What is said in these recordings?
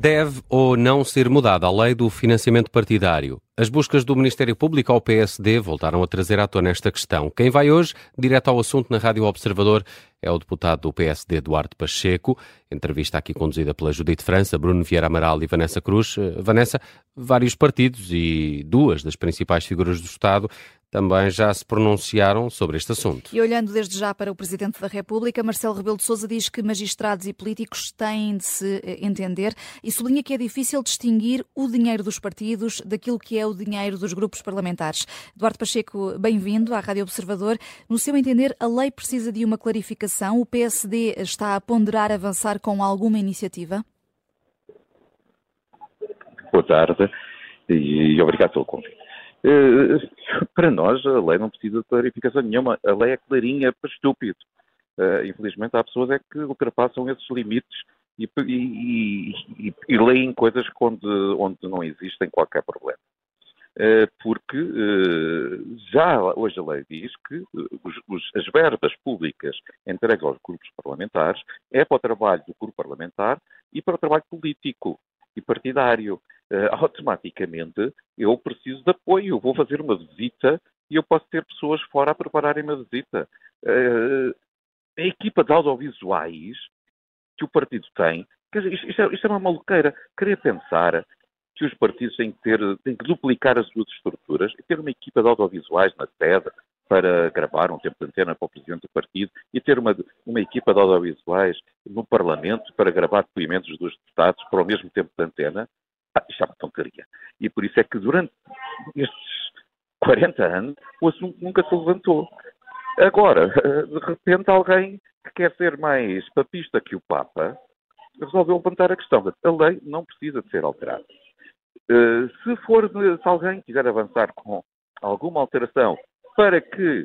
Deve ou não ser mudada a lei do financiamento partidário? As buscas do Ministério Público ao PSD voltaram a trazer à tona esta questão. Quem vai hoje, direto ao assunto na Rádio Observador, é o deputado do PSD, Duarte Pacheco. Entrevista aqui conduzida pela Judite França, Bruno Vieira Amaral e Vanessa Cruz. Eh, Vanessa, vários partidos e duas das principais figuras do Estado também já se pronunciaram sobre este assunto. E olhando desde já para o Presidente da República, Marcelo Rebelo de Sousa diz que magistrados e políticos têm de se eh, entender e sublinha que é difícil distinguir o dinheiro dos partidos daquilo que é o dinheiro dos grupos parlamentares. Eduardo Pacheco, bem-vindo à Rádio Observador. No seu entender, a lei precisa de uma clarificação. O PSD está a ponderar avançar com alguma iniciativa? Boa tarde e obrigado pelo convite. Uh, para nós, a lei não precisa de clarificação nenhuma. A lei é clarinha para estúpido. Uh, infelizmente, há pessoas é que ultrapassam esses limites e, e, e, e leem coisas onde, onde não existem qualquer problema. Uh, porque já hoje a lei diz que os, as verbas públicas entregues aos grupos parlamentares é para o trabalho do grupo parlamentar e para o trabalho político e partidário automaticamente eu preciso de apoio. Vou fazer uma visita e eu posso ter pessoas fora a prepararem uma visita. A equipa de audiovisuais que o partido tem, é, isto é uma maluqueira. Queria pensar que os partidos têm que, ter, têm que duplicar as suas estruturas e ter uma equipa de audiovisuais na sede para gravar um tempo de antena para o presidente do partido e ter uma, uma equipa de audiovisuais no Parlamento para gravar depoimentos dos deputados para o mesmo tempo de antena. Ah, isto é uma tonteria. E por isso é que durante estes 40 anos o assunto nunca se levantou. Agora, de repente, alguém que quer ser mais papista que o Papa resolveu levantar a questão. A lei não precisa de ser alterada. Eh, se for, se alguém quiser avançar com alguma alteração para que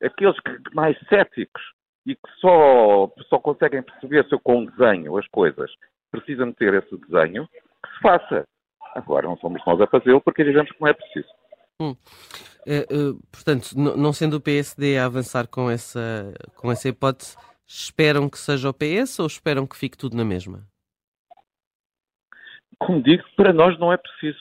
aqueles que, mais céticos e que só, só conseguem perceber se com desenho as coisas precisam ter esse desenho, que se faça. Agora não somos nós a fazê-lo porque dizemos que não é preciso. Hum. É, é, portanto, não sendo o PSD a avançar com essa, com essa hipótese, esperam que seja o PS ou esperam que fique tudo na mesma? Como digo, para nós não é preciso.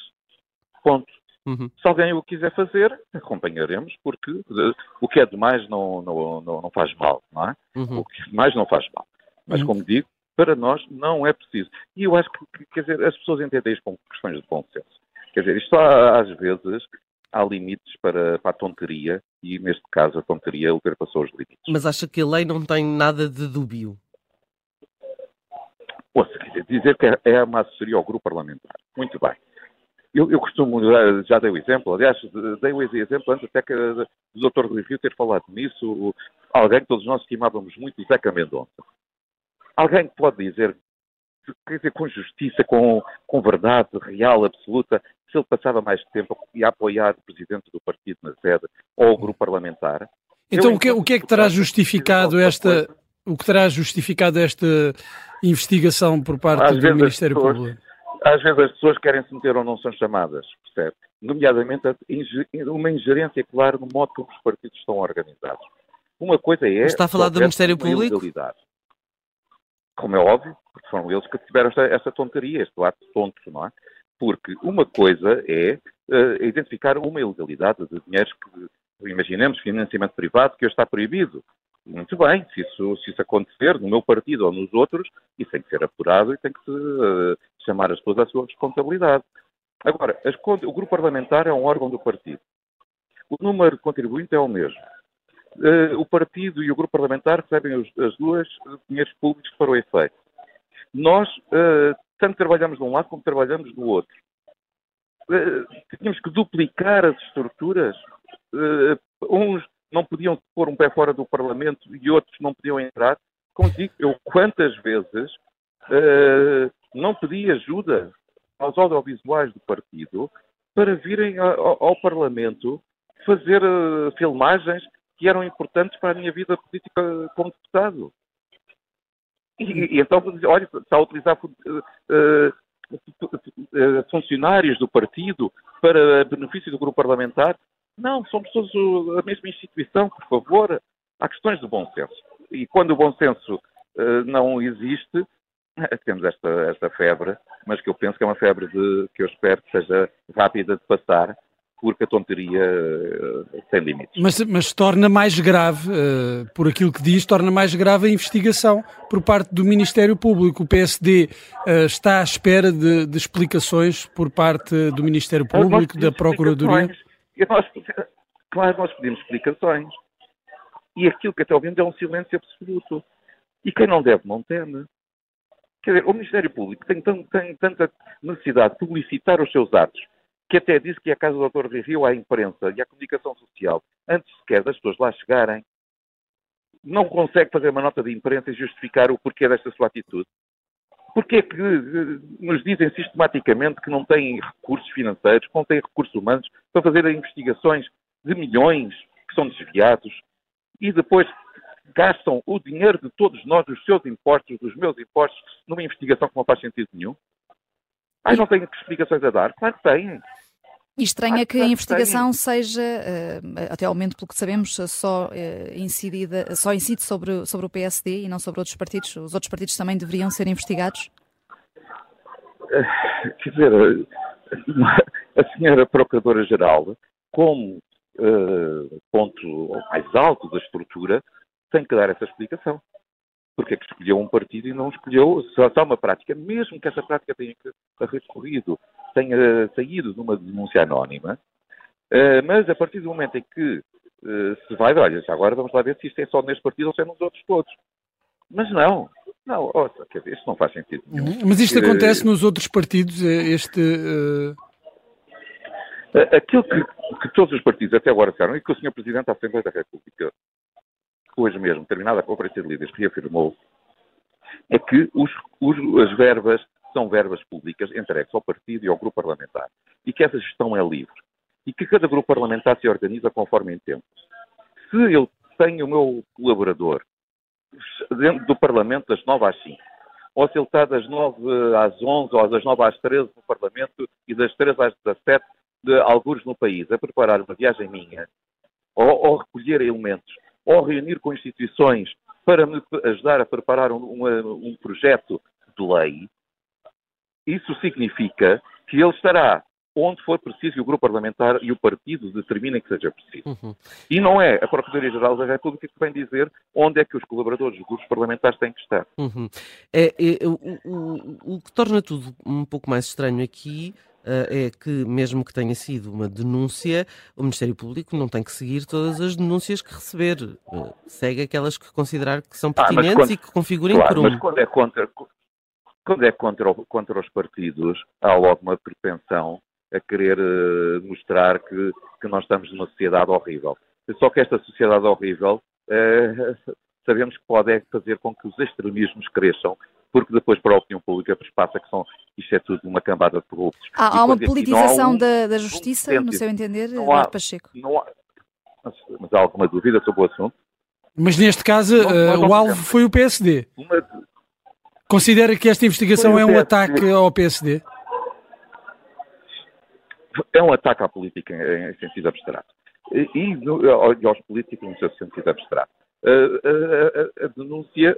Ponto. Uhum. Se alguém o quiser fazer, acompanharemos, porque uh, o que é demais não, não, não, não faz mal, não é? Uhum. O que é demais não faz mal. Mas, uhum. como digo, para nós não é preciso. E eu acho que, quer dizer, as pessoas entendem isto como questões de bom senso. Quer dizer, isto há, às vezes há limites para, para a tonteria e, neste caso, a tonteria ultrapassou os limites. Mas acha que a lei não tem nada de dúbio? Ouça, dizer que é, é uma assessoria ao grupo parlamentar. Muito bem. Eu, eu costumo, já, já, dei o exemplo, aliás, dei o exemplo antes até que do Dr. Rui Rio ter falado nisso, alguém que todos nós estimávamos muito, o Zeca Mendonça. Alguém que pode dizer, quer dizer, com justiça, com, com verdade real, absoluta, se ele passava mais tempo a apoiar o presidente do partido na sede ou o grupo parlamentar. Então, o que, o que é que terá justificado esta, o que terá justificado esta investigação por parte do Ministério pessoas, Público? Às vezes as pessoas querem se meter ou não são chamadas, percebe? Nomeadamente uma ingerência clara no modo como os partidos estão organizados. Uma coisa é. Está a falar do Ministério Público? Como é óbvio, porque foram eles que tiveram esta, esta tonteria, este ato tonto, não é? Porque uma coisa é uh, identificar uma ilegalidade de dinheiros que, imaginemos, financiamento privado, que hoje está proibido. Muito bem, se isso, se isso acontecer no meu partido ou nos outros, isso tem que ser apurado e tem que se uh, chamar as pessoas à sua responsabilidade. Agora, as, o grupo parlamentar é um órgão do partido. O número de contribuintes é o mesmo. Uh, o partido e o grupo parlamentar recebem os, as duas dinheiros públicos para o efeito. Nós uh, tanto trabalhamos de um lado como trabalhamos do outro. Uh, tínhamos que duplicar as estruturas. uns não podiam pôr um pé fora do Parlamento e outros não podiam entrar. Como digo, eu quantas vezes não pedi ajuda aos audiovisuais do partido para virem ao, ao Parlamento fazer uh, filmagens que eram importantes para a minha vida política como deputado. E, e então, olha, está a utilizar uh, uh, funcionários do partido para benefício do grupo parlamentar. Não, somos todos a mesma instituição, por favor. Há questões de bom senso. E quando o bom senso não existe, temos esta, esta febre, mas que eu penso que é uma febre de, que eu espero que seja rápida de passar, porque a tonteria uh, tem limites. Mas, mas torna mais grave, uh, por aquilo que diz, torna mais grave a investigação por parte do Ministério Público. O PSD uh, eh, está à espera de, de, explicações por parte do Ministério Público, da Procuradoria? Nós, claro, nós pedimos explicações. E aquilo que até ouvimos é um silêncio absoluto. E quem não deve, não teme. Quer dizer, o Ministério Público tem, tem, tem tanta necessidade de publicitar os seus atos que até disse que a casa do Dr. Rio à imprensa e à comunicação social, antes sequer das pessoas lá chegarem, não consegue fazer uma nota de imprensa e justificar o porquê desta sua atitude. Porquê é que eh, nos dizem sistematicamente que não têm recursos financeiros, que não têm recursos humanos para fazer investigações de milhões que são desviados e depois gastam o dinheiro de todos nós, dos seus impostos, dos meus impostos, numa investigação que não faz sentido nenhum? Ai, não têm explicações a dar? Claro que têm. E estranha que a investigação seja, eh, até ao momento, pelo que sabemos, só eh, incidida, só incide sobre, sobre o PSD e não sobre outros partidos. Os outros partidos também deveriam ser investigados? Eh, quer dizer, a senhora Procuradora-Geral, como ponto mais alto da estrutura, tem que dar essa explicação. Porque é que escolheu um partido e não escolheu só, só uma prática, mesmo que essa prática tenha recorrido tenha saído de uma denúncia anónima, uh, mas a partir do momento em que uh, se vai, olha, agora vamos lá ver se isto é só neste partido ou se é nos outros todos. Mas não, não, ouça, quer dizer, isto não faz sentido nenhum. Uhum. Mas isto acontece uh, nos outros partidos, este... Aquilo que, que, todos os partidos até agora disseram, e que o Sr. Presidente da Assembleia da República, hoje mesmo, terminada a Conferência de Líderes, reafirmou, é que os, os, as verbas são verbas públicas entregues ao partido e ao grupo parlamentar e que essa gestão é livre e que cada grupo parlamentar se organiza conforme entende. Se eu tenho o meu colaborador dentro do Parlamento das 9 às 5, ou se ele está das 9 às 11 ou das 9 às 13 no Parlamento e das 13 às 17 de alguns no país, a preparar uma viagem minha, ou, ou recolher elementos, ou reunir com instituições para me ajudar a preparar um, um, um projeto de lei, isso significa que ele estará onde for preciso e o grupo parlamentar e o partido determinem que seja preciso. Uhum. E não é a Procuradoria-Geral da República que vem dizer onde é que os colaboradores dos grupos parlamentares têm que estar. Uhum. É, é, o, o, o, que torna tudo um pouco mais estranho aqui uh, é que, mesmo que tenha sido uma denúncia, o Ministério Público não tem que seguir todas as denúncias que receber. Uh, segue aquelas que considerar que são pertinentes ah, quando, e que configurem claro, quorum. Mas quando é contra, quando é contra, contra os partidos, há logo uma propensão a querer uh, mostrar que, que nós estamos numa sociedade horrível. Só que esta sociedade horrível uh, sabemos que pode é fazer com que os extremismos cresçam, porque depois para a opinião pública passa que são, isto é tudo uma cambada de corruptos. Há, há uma politização um, da, da, justiça, um no seu entender, não há, Pacheco? Não há, mas, mas, há alguma dúvida sobre o assunto? Mas neste caso, não, uh, o alvo foi o PSD. Uma, Considera que esta investigação é um ataque ao PSD? É um ataque à política em, em sentido abstrato. E, e, aos políticos no seu sentido abstrato. A, a, a, a, denúncia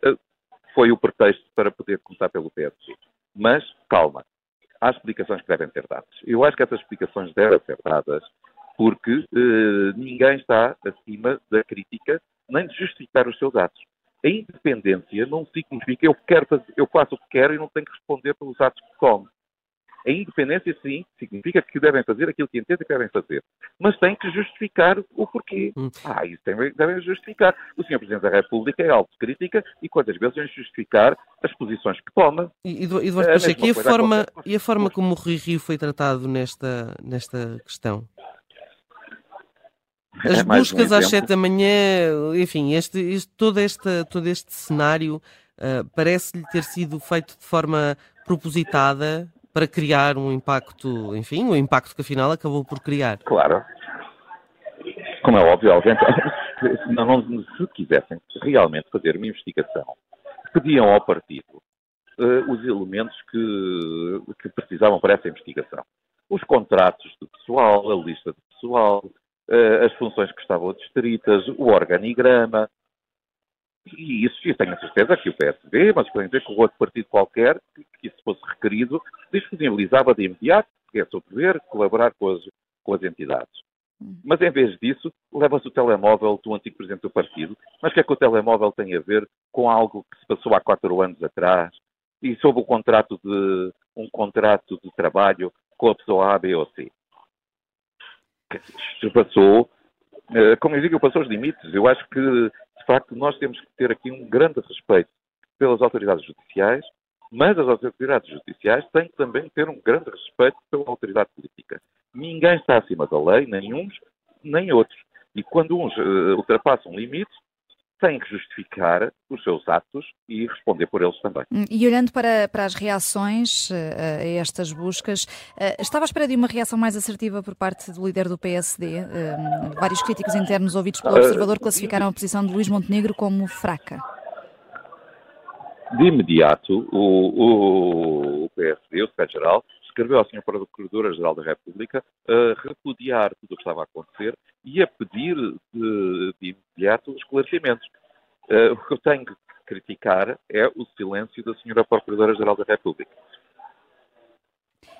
foi o pretexto para poder começar pelo PSD. Mas, calma, há explicações que devem ser dadas. Eu acho que essas explicações devem ser dadas porque eh, ninguém está acima da crítica nem de justificar os seus atos. A independência não significa eu, quero fazer, eu faço o que quero e não tenho que responder pelos atos que tomo. A independência, sim, significa que devem fazer aquilo que entendem que devem fazer. Mas têm que justificar o porquê. Hum. Ah, isso devem, devem justificar. O Sr. Presidente da República é autocrítica e quantas vezes devem justificar as posições que toma. E, Eduardo é Pacheco, e a, forma, e a forma como o Rui Rio foi tratado nesta, nesta questão? As é buscas um às sete da manhã, enfim, este, este, todo, este, todo este cenário uh, parece-lhe ter sido feito de forma propositada para criar um impacto, enfim, o um impacto que afinal acabou por criar. Claro. Como é óbvio, alguém, se, não, se quisessem realmente fazer uma investigação, pediam ao partido uh, os elementos que, que precisavam para essa investigação. Os contratos de pessoal, a lista de pessoal, as funções que estavam distritas, o organigrama. E isso, eu tenho a certeza que o PSD, mas podem dizer que o outro partido qualquer, que, que isso fosse requerido, disponibilizava de imediato, porque é seu dever, colaborar com as, com as entidades. Hum. Mas em vez disso, leva-se o telemóvel do antigo presidente do partido. Mas o que é que o telemóvel tem a ver com algo que se passou há quatro anos atrás e sob o contrato de um contrato de trabalho com a pessoa A, B ou C? Passou, eh, como eu digo, passou os limites. Eu acho que, de facto, nós temos que ter aqui um grande respeito pelas autoridades judiciais, mas as autoridades judiciais têm que também ter um grande respeito pela autoridade política. Ninguém está acima da lei, nem uns nem outros. E quando uns uh, ultrapassam limites, têm que justificar os seus atos e responder por eles também. Hum, e olhando para, para as reações uh, a estas buscas, uh, estava à espera de uma reação mais assertiva por parte do líder do PSD? Uh, vários críticos internos ouvidos pelo Observador classificaram a posição de Luís Montenegro como fraca de imediato, o, o, o PSD, o Secretário-Geral, escreveu ao Sr. Procurador-Geral da República a repudiar tudo o que estava a acontecer e a pedir de, de imediato esclarecimentos. Uh, o que eu tenho que criticar é o silêncio da Sra. Procuradora-Geral da República.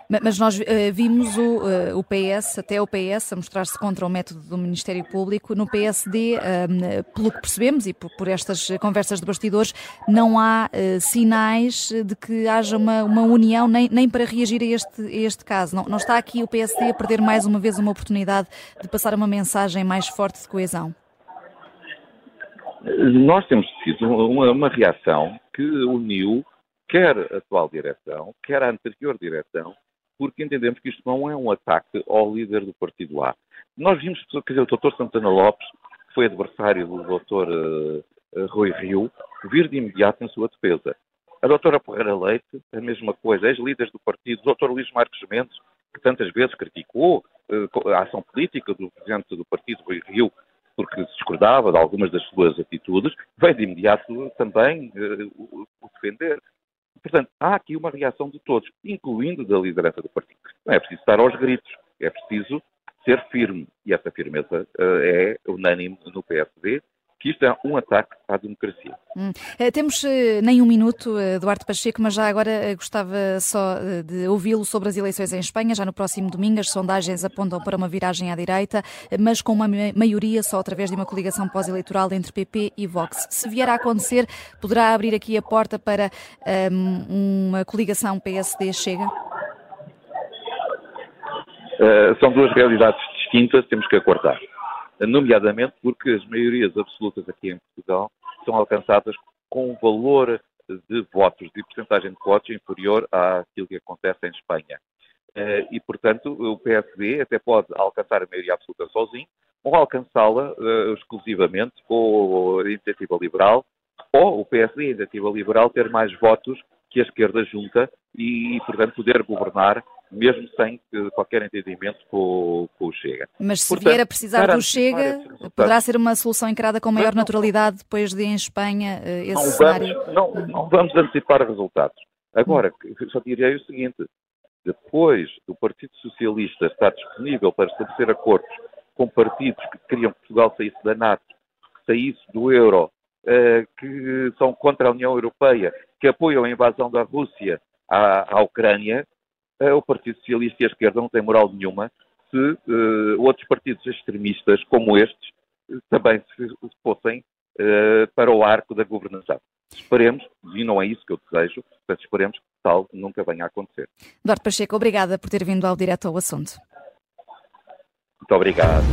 Mas nós uh, vimos o, uh, o, PS, até o PS, a mostrar-se contra o método do Ministério Público. No PSD, uh, pelo que percebemos e por, por, estas conversas de bastidores, não há eh, sinais de que haja uma, uma união nem, nem, para reagir a este, a este caso. Não, não, está aqui o PSD a perder mais uma vez uma oportunidade de passar uma mensagem mais forte de coesão? Nós temos tido uma, uma reação que uniu quer a atual direção, quer a anterior direção, porque entendemos que isto não é um ataque ao líder do partido A. Nós vimos, quer dizer, o Dr. Santana Lopes, que foi adversário do Dr. Uh, uh, Rui Rio, vir de imediato em sua defesa. A doutora Porreira Leite, a mesma coisa, ex-líderes do partido, o Dr. Luís Marcos Mendes, que tantas vezes criticou uh, a ação política do presidente do partido, Rui Rio, porque discordava de algumas das suas atitudes, veio de imediato também uh, o defender. Portanto, há aqui uma reação de todos, incluindo da liderança do partido. Não é preciso estar aos gritos, é preciso ser firme. E essa firmeza uh, é unânime no PSD, que isto é um ataque à democracia. Hum. Eh, temos eh, nem um minuto, Eduardo Pacheco, mas já agora gostava só de ouvi-lo sobre as eleições em Espanha. Já no próximo domingo, as sondagens apontam para uma viragem à direita, mas com uma maioria só através de uma coligação pós-eleitoral entre PP e Vox. Se vier a acontecer, poderá abrir aqui a porta para um, uma coligação PSD-Chega? Uh, são duas realidades distintas, temos que acordar nomeadamente porque as maiorias absolutas aqui em Portugal são alcançadas com um valor de votos, de porcentagem de votos inferior àquilo que acontece em Espanha. Eh, e, portanto, o PSD até pode alcançar a maioria absoluta sozinho, ou alcançá-la uh, exclusivamente com a iniciativa liberal, ou o PSD, a iniciativa liberal, ter mais votos que a esquerda junta e, portanto, poder governar mesmo sem qualquer entendimento com, com, o Chega. Mas se Portanto, vier a precisar do Chega, poderá ser uma solução encarada com maior naturalidade depois de em Espanha eh, esse não cenário? Vamos, não, não vamos antecipar resultados. Agora, só direi o seguinte, depois do Partido Socialista estar disponível para estabelecer acordos com partidos que queriam que Portugal saísse da NATO, saísse do euro, uh, que são contra a União Europeia, que apoiam a invasão da Rússia à, à Ucrânia, o Partido Socialista e a esquerda não têm moral nenhuma se uh, outros partidos extremistas como estes também se, se fossem para o arco da governação. Esperemos, e não é isso que eu desejo, mas esperemos que tal nunca venha a acontecer. Eduardo Pacheco, obrigada por ter vindo ao direto ao assunto. Muito obrigado.